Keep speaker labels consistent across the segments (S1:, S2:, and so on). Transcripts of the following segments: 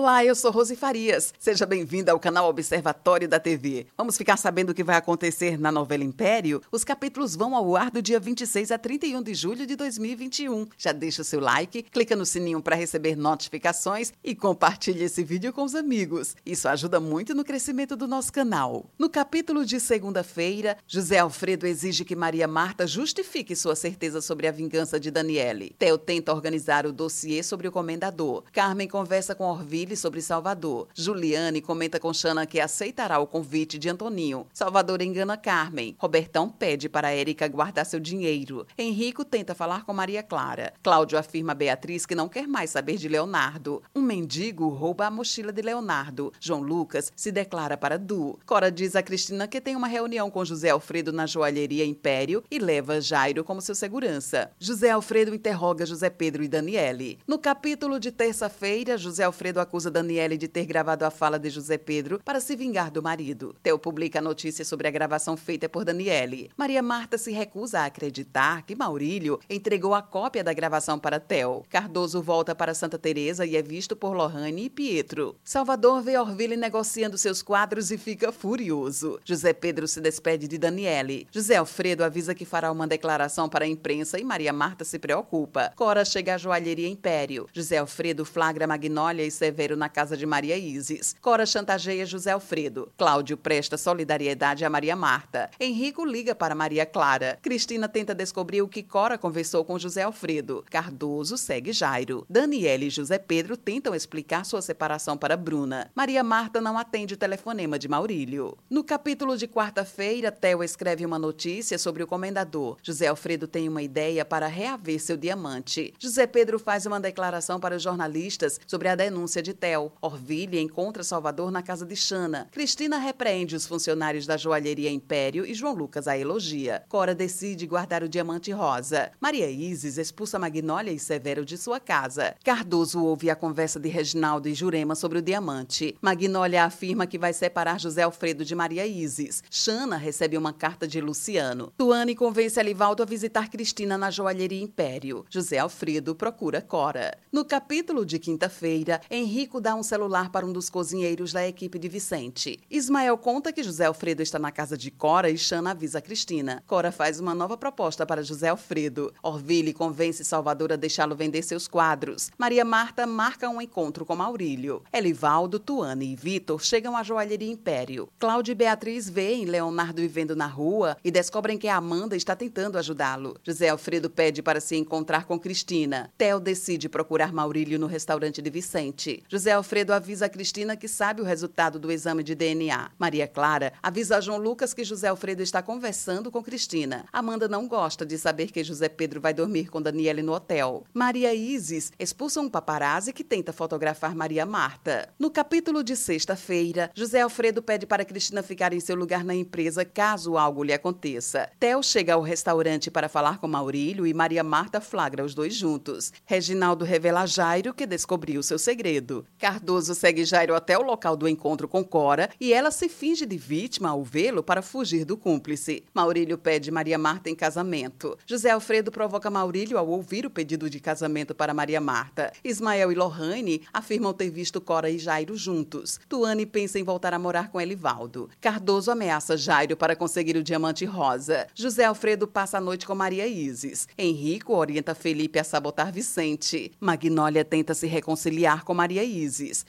S1: Olá, eu sou Rose Farias. Seja bem-vinda ao canal Observatório da TV. Vamos ficar sabendo o que vai acontecer na novela Império? Os capítulos vão ao ar do dia 26 a 31 de julho de 2021. Já deixa o seu like, clica no sininho para receber notificações e compartilhe esse vídeo com os amigos. Isso ajuda muito no crescimento do nosso canal. No capítulo de segunda-feira, José Alfredo exige que Maria Marta justifique sua certeza sobre a vingança de Daniele. Theo tenta organizar o dossiê sobre o comendador. Carmen conversa com Orville sobre Salvador. Juliane comenta com Xana que aceitará o convite de Antoninho. Salvador engana Carmen. Robertão pede para Érica guardar seu dinheiro. Henrico tenta falar com Maria Clara. Cláudio afirma a Beatriz que não quer mais saber de Leonardo. Um mendigo rouba a mochila de Leonardo. João Lucas se declara para Du. Cora diz a Cristina que tem uma reunião com José Alfredo na joalheria Império e leva Jairo como seu segurança. José Alfredo interroga José Pedro e Daniele. No capítulo de terça-feira, José Alfredo acusa Daniele de ter gravado a fala de José Pedro para se vingar do marido. Theo publica a notícia sobre a gravação feita por Daniele. Maria Marta se recusa a acreditar que Maurílio entregou a cópia da gravação para Theo. Cardoso volta para Santa Teresa e é visto por Lohane e Pietro. Salvador vê Orville negociando seus quadros e fica furioso. José Pedro se despede de Daniele. José Alfredo avisa que fará uma declaração para a imprensa e Maria Marta se preocupa. Cora chega à joalheria Império. José Alfredo flagra Magnólia e Severo Na casa de Maria Isis. Cora chantageia José Alfredo. Cláudio presta solidariedade a Maria Marta. Henrico liga para Maria Clara. Cristina tenta descobrir o que Cora conversou com José Alfredo. Cardoso segue Jairo. Daniela e José Pedro tentam explicar sua separação para Bruna. Maria Marta não atende o telefonema de Maurílio. No capítulo de quarta-feira, Theo escreve uma notícia sobre o comendador. José Alfredo tem uma ideia para reaver seu diamante. José Pedro faz uma declaração para os jornalistas sobre a denúncia de de Tel. Orville encontra Salvador na casa de Xana. Cristina repreende os funcionários da joalheria Império e João Lucas a elogia. Cora decide guardar o diamante rosa. Maria Isis expulsa Magnólia e Severo de sua casa. Cardoso ouve a conversa de Reginaldo e Jurema sobre o diamante. Magnólia afirma que vai separar José Alfredo de Maria Isis. Xana recebe uma carta de Luciano. Tuane convence Alivaldo a visitar Cristina na joalheria Império. José Alfredo procura Cora. No capítulo de quinta-feira, Henrique Henrico dá um celular para um dos cozinheiros da equipe de Vicente. Ismael conta que José Alfredo está na casa de Cora e Xana avisa Cristina. Cora faz uma nova proposta para José Alfredo. Orville convence Salvador a deixá-lo vender seus quadros. Maria Marta marca um encontro com Maurílio. Elivaldo, Tuane e Vitor chegam à joalheria Império. Cláudia e Beatriz veem Leonardo vivendo na rua e descobrem que a Amanda está tentando ajudá-lo. José Alfredo pede para se encontrar com Cristina. Theo decide procurar Maurílio no restaurante de Vicente. José Alfredo avisa a Cristina que sabe o resultado do exame de DNA. Maria Clara avisa a João Lucas que José Alfredo está conversando com Cristina. Amanda não gosta de saber que José Pedro vai dormir com Daniele no hotel. Maria Isis expulsa um paparazzi que tenta fotografar Maria Marta. No capítulo de sexta-feira, José Alfredo pede para Cristina ficar em seu lugar na empresa caso algo lhe aconteça. Theo chega ao restaurante para falar com Maurílio e Maria Marta flagra os dois juntos. Reginaldo revela a Jairo que descobriu seu segredo. Cardoso segue Jairo até o local do encontro com Cora e ela se finge de vítima ao vê-lo para fugir do cúmplice. Maurílio pede Maria Marta em casamento. José Alfredo provoca Maurílio ao ouvir o pedido de casamento para Maria Marta. Ismael e Lohane afirmam ter visto Cora e Jairo juntos. Tuane pensa em voltar a morar com Elivaldo. Cardoso ameaça Jairo para conseguir o diamante rosa. José Alfredo passa a noite com Maria Isis. Henrico orienta Felipe a sabotar Vicente. Magnólia tenta se reconciliar com Maria Isis.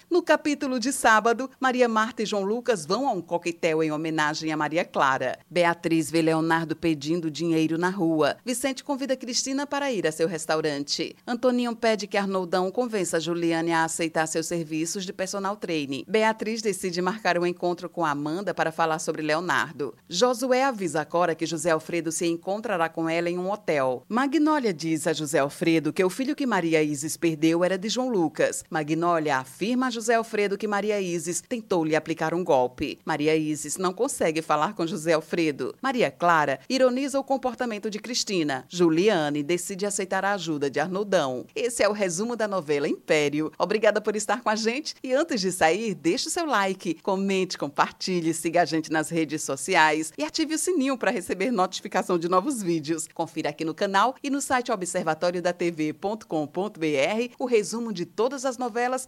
S1: No capítulo de sábado, Maria Marta e João Lucas vão a um coquetel em homenagem a Maria Clara. Beatriz vê Leonardo pedindo dinheiro na rua. Vicente convida Cristina para ir a seu restaurante. Antoninho pede que Arnoldão convença Juliane a aceitar seus serviços de personal training. Beatriz decide marcar um encontro com Amanda para falar sobre Leonardo. Josué avisa a Cora que José Alfredo se encontrará com ela em um hotel. Magnólia diz a José Alfredo que o filho que Maria Isis perdeu era de João Lucas. Magnólia afirma José Alfredo que Maria Isis tentou lhe aplicar um golpe. Maria Isis não consegue falar com José Alfredo. Maria Clara ironiza o comportamento de Cristina. Juliane decide aceitar a ajuda de Arnoldão. Esse é o resumo da novela Império. Obrigada por estar com a gente e antes de sair, deixe o seu like, comente, compartilhe, siga a gente nas redes sociais e ative o sininho para receber notificação de novos vídeos. Confira aqui no canal e no site observatóriodatv.com.br o resumo de todas as novelas